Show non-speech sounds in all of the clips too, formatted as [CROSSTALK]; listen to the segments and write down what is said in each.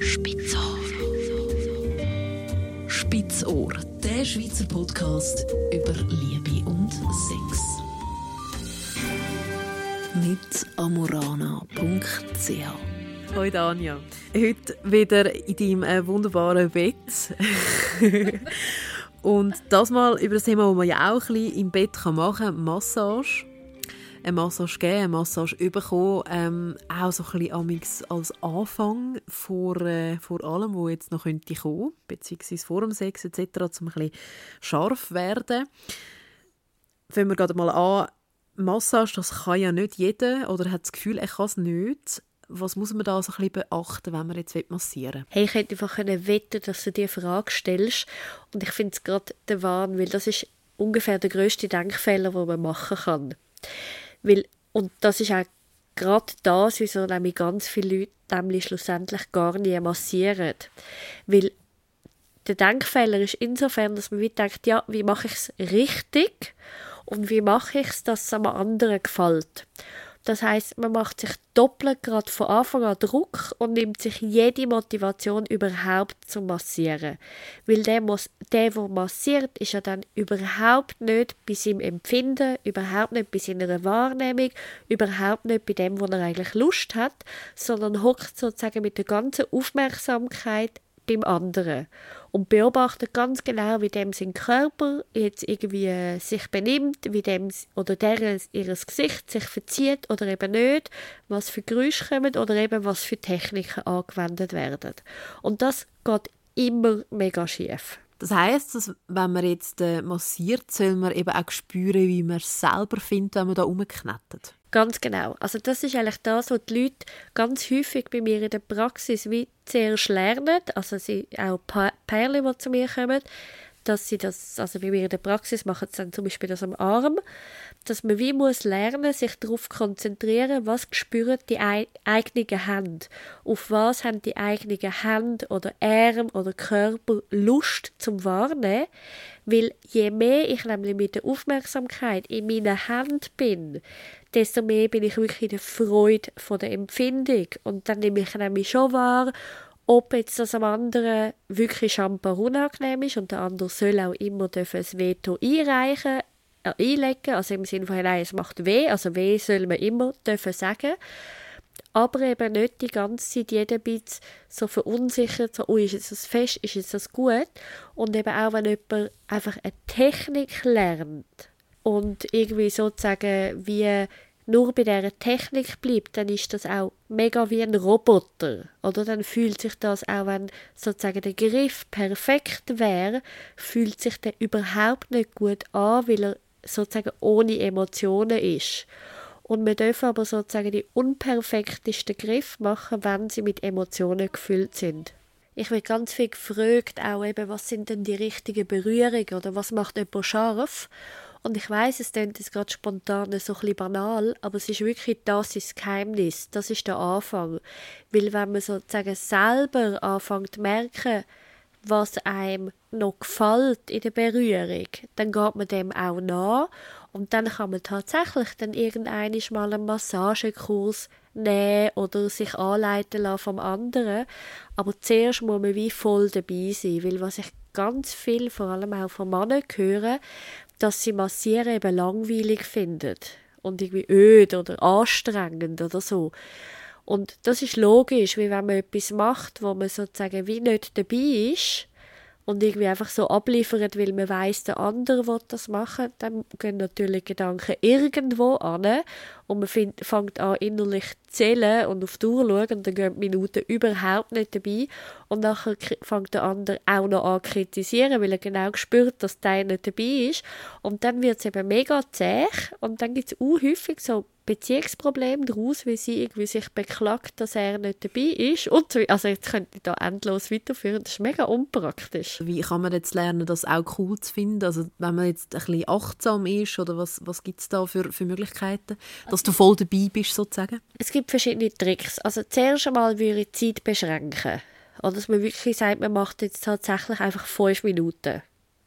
Spitzohr. Spitzohr, der Schweizer Podcast über Liebe und Sex. Mit amorana.ch Hallo Anja. Heute wieder in deinem äh, wunderbaren Bett. [LAUGHS] Und das mal über das Thema, das man ja auch ein bisschen im Bett machen kann, Massage. Eine Massage geben, eine Massage bekommen, ähm, auch so ein bisschen als Anfang vor, äh, vor allem, wo jetzt noch könnte kommen, beziehungsweise vor dem Sex etc., um ein bisschen scharf werden. Fangen wir gerade mal an, Massage, das kann ja nicht jeder oder hat das Gefühl, er kann es nicht. Was muss man da so ein bisschen beachten, wenn man jetzt massieren will? Hey, ich hätte einfach wetten dass du dir Frage stellst. Und ich finde es gerade der Wahn, weil das ist ungefähr der grösste Denkfehler, den man machen kann. Weil, und das ist auch gerade das, wieso nämlich ganz viele Leute nämlich schlussendlich gar nicht massieren. Weil der Denkfehler ist insofern, dass man wie denkt, ja, wie mache ich es richtig und wie mache ich es, dass es einem anderen gefällt. Das heißt, man macht sich doppelt gerade von Anfang an Druck und nimmt sich jede Motivation überhaupt zu massieren. Weil der, der, der massiert, ist ja dann überhaupt nicht bei seinem Empfinden, überhaupt nicht bei seiner Wahrnehmung, überhaupt nicht bei dem, wo er eigentlich Lust hat, sondern hockt sozusagen mit der ganzen Aufmerksamkeit beim anderen und beobachtet ganz genau, wie dem sein Körper jetzt irgendwie äh, sich benimmt, wie dem oder der ihres Gesicht sich verzieht oder eben nicht, was für Geräusche kommen oder eben was für Techniken angewendet werden. Und das geht immer mega schief. Das heißt, dass wenn man jetzt äh, massiert, soll man eben auch spüren, wie man es selber findet, wenn man da rumknetet. Ganz genau. Also das ist eigentlich das, was die Leute ganz häufig bei mir in der Praxis wie zuerst lernen. Also sie auch Perle, die zu mir kommen, dass sie das, also bei mir in der Praxis machen dann zum Beispiel das am Arm, dass man wie muss lernen, sich darauf konzentrieren, was spüren die eigenen Hände, auf was haben die eigenen Hände oder Arme oder Körper Lust zum Wahrnehmen, weil je mehr ich nämlich mit der Aufmerksamkeit in meinen Händen bin, desto mehr bin ich wirklich in der Freude von der Empfindung. Und dann nehme ich nämlich schon wahr, ob jetzt das am anderen wirklich schamper unangenehm ist und der andere soll auch immer dürfen ein Veto einreichen, äh, einlegen, also im Sinne von, nein, es macht weh, also weh soll man immer dürfen sagen, aber eben nicht die ganze Zeit jeder bisschen so verunsichert, so, oh, ist jetzt das fest, ist jetzt das gut? Und eben auch, wenn jemand einfach eine Technik lernt und irgendwie sozusagen wie nur bei dieser Technik bleibt, dann ist das auch mega wie ein Roboter. Oder dann fühlt sich das auch, wenn sozusagen der Griff perfekt wäre, fühlt sich der überhaupt nicht gut an, weil er sozusagen ohne Emotionen ist. Und wir dürfen aber sozusagen die unperfektesten Griff machen, wenn sie mit Emotionen gefüllt sind. Ich werde ganz viel gefragt, auch eben, was sind denn die richtigen Berührungen oder was macht jemand scharf? Und ich weiß, es klingt jetzt gerade spontan so ein bisschen banal, aber es ist wirklich das ist das Geheimnis, das ist der Anfang. Weil wenn man sozusagen selber anfängt zu merken, was einem noch gefällt in der Berührung, dann geht man dem auch nach und dann kann man tatsächlich dann irgendwann mal einen Massagekurs nehmen oder sich anleiten lassen vom anderen. Aber zuerst muss man wie voll dabei sein, weil was ich ganz viel, vor allem auch von Männern höre, dass sie Massieren eben langweilig finden und irgendwie öd oder anstrengend oder so. Und das ist logisch, wie wenn man etwas macht, wo man sozusagen wie nicht dabei ist und irgendwie einfach so abliefert, weil man weiß, der andere will das machen, dann gehen natürlich Gedanken irgendwo an und man find, fängt an innerlich zu zählen und auf die Uhr schauen und dann gehen die Minuten überhaupt nicht dabei und nachher fängt der andere auch noch an zu kritisieren, weil er genau spürt, dass der nicht dabei ist und dann wird es eben mega zäh und dann gibt es auch häufig so Beziehungsproblem daraus, weil sie irgendwie sich beklagt, dass er nicht dabei ist. Und so, also jetzt könnte ich da endlos weiterführen. Das ist mega unpraktisch. Wie kann man jetzt lernen, das auch cool zu finden? Also wenn man jetzt ein bisschen achtsam ist oder was, was gibt es da für, für Möglichkeiten, dass du voll dabei bist sozusagen? Es gibt verschiedene Tricks. Also zuerst einmal würde ich die Zeit beschränken. Oder dass man wirklich sagt, man macht jetzt tatsächlich einfach fünf Minuten.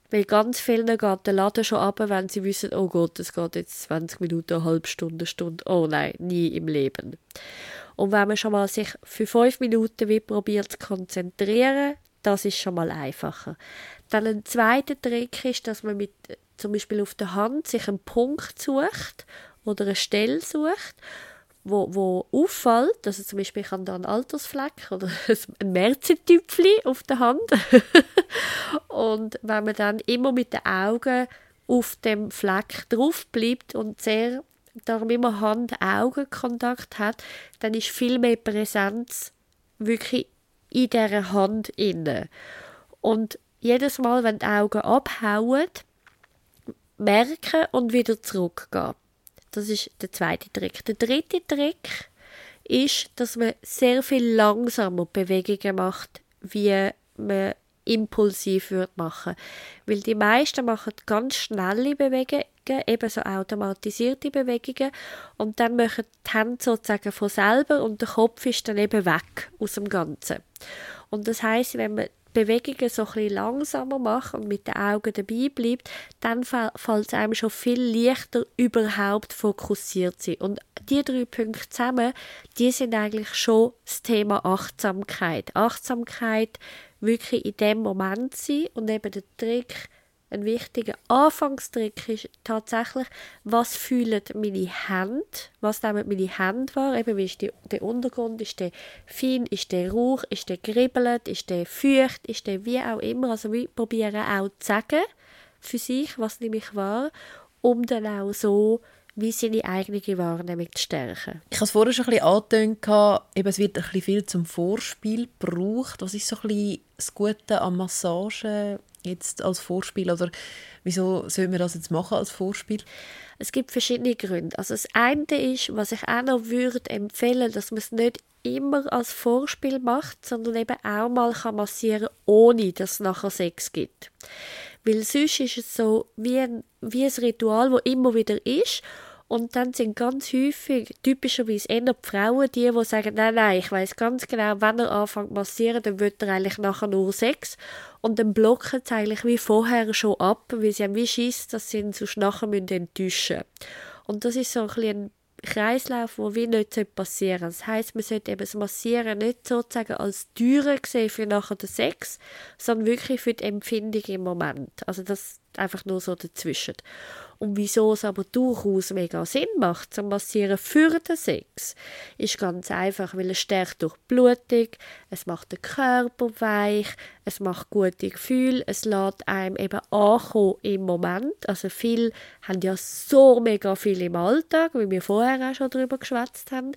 Weil ganz vielen geht der Laden schon ab, wenn sie wissen, oh Gott, es geht jetzt 20 Minuten, eine halbe Stunde, Stunde. Oh nein, nie im Leben. Und wenn man schon mal sich für fünf Minuten wie probiert zu konzentrieren, das ist schon mal einfacher. Dann ein zweiter Trick ist, dass man mit zum Beispiel auf der Hand sich einen Punkt sucht oder eine Stelle sucht, wo, wo auffällt, also zum Beispiel ich habe da einen Altersfleck oder [LAUGHS] ein Märzentüpfli auf der Hand [LAUGHS] und wenn man dann immer mit den Augen auf dem Fleck drauf bleibt und sehr darum immer Hand-Augen-Kontakt hat, dann ist viel mehr Präsenz wirklich in dieser Hand inne. Und jedes Mal, wenn die Augen abhauen, merken und wieder zurückgehen. Das ist der zweite Trick. Der dritte Trick ist, dass man sehr viel langsamer Bewegungen macht, wie man impulsiv würde machen. Weil die meisten machen ganz schnelle Bewegungen, eben so automatisierte Bewegungen und dann machen die Hände sozusagen von selber und der Kopf ist dann eben weg aus dem Ganzen. Und das heißt, wenn man Bewegungen so ein bisschen langsamer macht und mit den Augen dabei bleibt, dann fällt es einem schon viel leichter, überhaupt fokussiert zu sein. Und die drei Punkte zusammen, die sind eigentlich schon das Thema Achtsamkeit. Achtsamkeit wirklich in dem Moment sein und eben der Trick, ein wichtiger Anfangstrick ist tatsächlich, was fühlen meine Hände, was nehmen meine Hände wahr, eben wie ist die, der Untergrund, ist der fein, ist der rauch, ist der gribbelt, ist der feucht, ist der wie auch immer, also wir probieren auch zu sagen für sich, was nehme ich wahr, um dann auch so wie seine eigene Wahrnehmung zu stärken. Ich habe es vorher schon ein bisschen angetönt, eben, es wird ein bisschen viel zum Vorspiel gebraucht. Was ist so ein bisschen das Gute an Massagen jetzt als Vorspiel oder wieso sollen wir das jetzt machen als Vorspiel? Es gibt verschiedene Gründe. Also das eine ist, was ich auch noch würde empfehlen, dass man es nicht immer als Vorspiel macht, sondern eben auch mal kann massieren, ohne dass es nachher Sex gibt. Weil sonst ist es so wie ein, wie ein Ritual, wo immer wieder ist und dann sind ganz häufig, typischerweise eher die Frauen, die, die sagen, nein, nein, ich weiß ganz genau, wenn er anfängt massieren, dann wird er eigentlich nachher nur Sex. Und dann blocken sie eigentlich wie vorher schon ab, weil sie haben wie Schiss, dass sie ihn sonst nachher enttäuschen müssen. Und das ist so ein bisschen Kreislauf, wo wie nicht passieren soll. Das heisst, man sollte eben das Massieren nicht sozusagen als Türe sehen für nachher den Sex, sondern wirklich für die Empfindung im Moment. Also das einfach nur so dazwischen. Und wieso es aber durchaus mega Sinn macht, zum Massieren für den Sex, ist ganz einfach, weil es stärkt durch Blutung, es macht den Körper weich, es macht gute Gefühle, es lässt einem eben ankommen im Moment. Also viele haben ja so mega viel im Alltag, wie wir vorher auch schon darüber geschwätzt haben.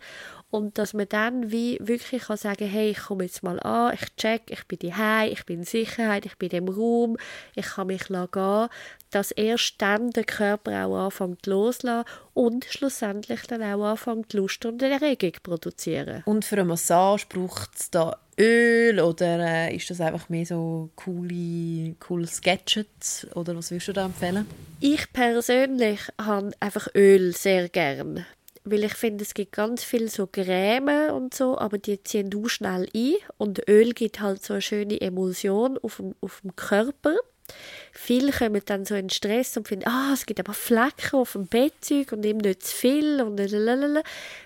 Und dass man dann wie wirklich kann sagen, hey, ich komme jetzt mal an, ich check, ich bin daheim, ich bin in Sicherheit, ich bin im Raum, ich kann mich gehen, dass erst dann der Körper auch anfängt loszulassen und schlussendlich dann auch anfängt Lust und Erregung zu produzieren. Und für eine Massage braucht es da Öl oder äh, ist das einfach mehr so coole, cooles Gadget oder was würdest du da empfehlen? Ich persönlich habe einfach Öl sehr gern weil ich finde, es gibt ganz viel so Creme und so, aber die ziehen du schnell ein und Öl gibt halt so eine schöne Emulsion auf dem, auf dem Körper. Viele kommen dann so in Stress und finden, ah, es gibt aber Flecken auf dem Bettzeug und eben nicht zu viel und lalalala.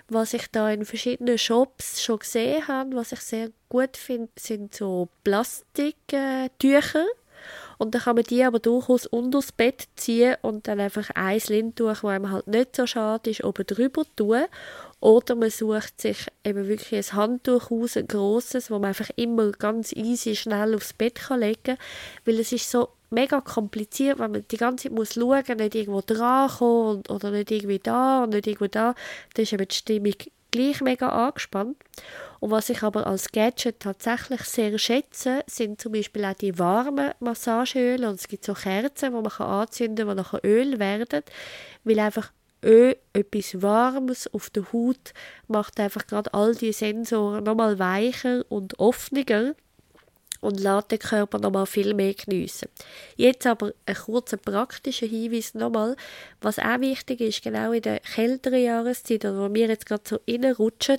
Was ich da in verschiedenen Shops schon gesehen habe, was ich sehr gut finde, sind so Plastiktücher. Und dann kann man die aber durchaus unter das Bett ziehen und dann einfach ein Lindtuch, das einem halt nicht so schade ist, oben drüber tun. Oder man sucht sich eben wirklich ein Handtuch aus, ein grosses, wo man einfach immer ganz easy schnell aufs Bett kann legen kann. Weil es ist so mega kompliziert, wenn man die ganze Zeit muss schauen muss, nicht irgendwo dran kommen oder nicht irgendwie da und nicht irgendwo da. Dann ist eben die Stimmung gleich mega angespannt. Und was ich aber als Gadget tatsächlich sehr schätze, sind zum Beispiel auch die warmen Massageöle. Und es gibt so Kerzen, die man anzünden kann, die nachher Öl werden. Weil einfach Öl, etwas Warmes auf der Haut macht einfach gerade all die Sensoren nochmal weicher und offener und lässt den Körper nochmal viel mehr geniessen. Jetzt aber ein kurzer praktischer Hinweis nochmal, was auch wichtig ist, genau in der kälteren Jahreszeit, wo wir jetzt gerade so reinrutschen,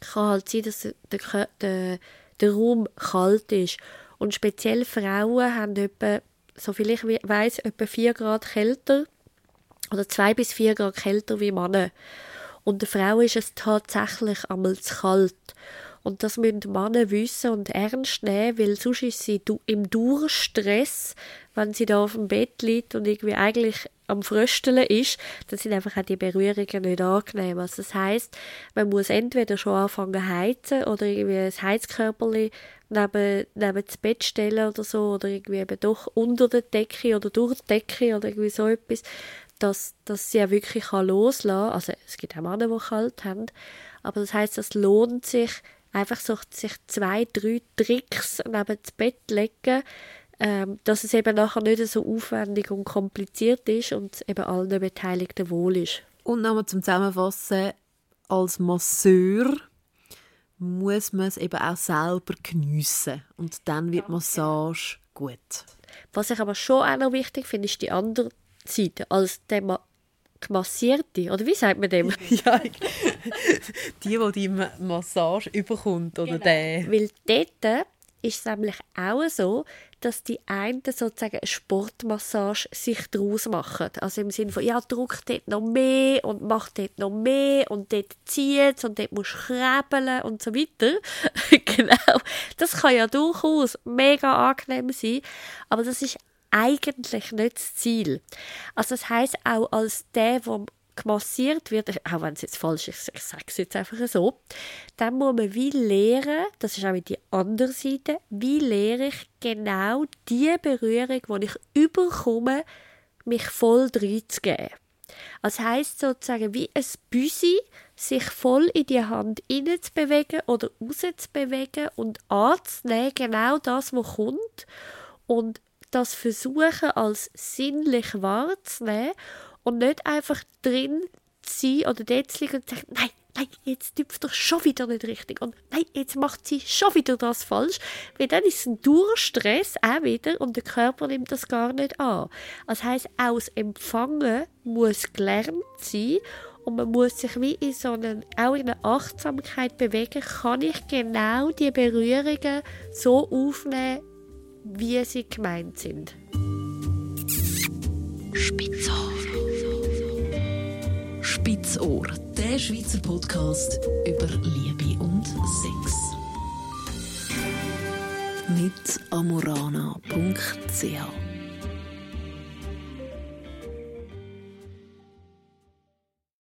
kann halt sein, dass der, der, der Raum kalt ist. Und speziell Frauen haben etwa, soviel ich weiß, etwa 4 Grad kälter oder 2 bis 4 Grad kälter wie Männer. Und der Frau ist es tatsächlich einmal zu kalt. Und das müssen Männer wissen und ernst nehmen, weil sonst ist sie im Durchstress, wenn sie da auf dem Bett liegt und irgendwie eigentlich am Frösteln ist, dann sind einfach auch die Berührungen nicht angenehm. Also das heisst, man muss entweder schon anfangen heizen oder irgendwie ein Heizkörperchen neben, neben das Bett stellen oder so oder irgendwie eben doch unter der Decke oder durch die Decke oder irgendwie so etwas, dass, dass sie ja wirklich loslassen kann. Also es gibt auch Männer, die kalt haben, aber das heißt, es lohnt sich, einfach so sich zwei, drei Tricks neben das Bett legen, ähm, dass es eben nachher nicht so aufwendig und kompliziert ist und eben allen Beteiligten wohl ist. Und nochmal zum Zusammenfassen, als Masseur muss man es eben auch selber geniessen und dann wird Massage gut. Was ich aber schon auch noch wichtig finde, ist die andere Seite. Als der Ma Massierte, oder wie sagt man dem? [LAUGHS] ja, [LAUGHS] die, die die Massage überkommt, oder genau. der. Weil dort ist es nämlich auch so, dass die einen sozusagen eine Sportmassage sich daraus machen. Also im Sinne von, ja, drück dort noch mehr und mach dort noch mehr und dort zieht und dort musst du krebeln und so weiter. [LAUGHS] genau. Das kann ja durchaus mega angenehm sein, aber das ist eigentlich nicht das Ziel. Also das heißt auch als der, der gemassiert wird, auch wenn es jetzt falsch ist, ich sage es jetzt einfach so, dann muss man wie lernen, das ist auch die andere Seite, wie lehre ich genau die Berührung, die ich überkomme, mich voll reinzugeben. Das heisst sozusagen wie ein Büsi, sich voll in die Hand bewegen oder bewegen und anzunehmen, genau das, was kommt und das versuchen als sinnlich wahrzunehmen und nicht einfach drin zu sein oder dort zu liegen und zu sagen, nein, nein, jetzt tüpft doch schon wieder nicht richtig und nein, jetzt macht sie schon wieder das falsch, weil dann ist es ein Durchstress auch wieder und der Körper nimmt das gar nicht an. Das heisst, das Empfangen muss gelernt sein und man muss sich wie in so einen, auch in einer Achtsamkeit bewegen, kann ich genau die Berührungen so aufnehmen, wie sie gemeint sind. Spitzohr. Spitzohr, der Schweizer Podcast über Liebe und Sex. Mit amorana.ch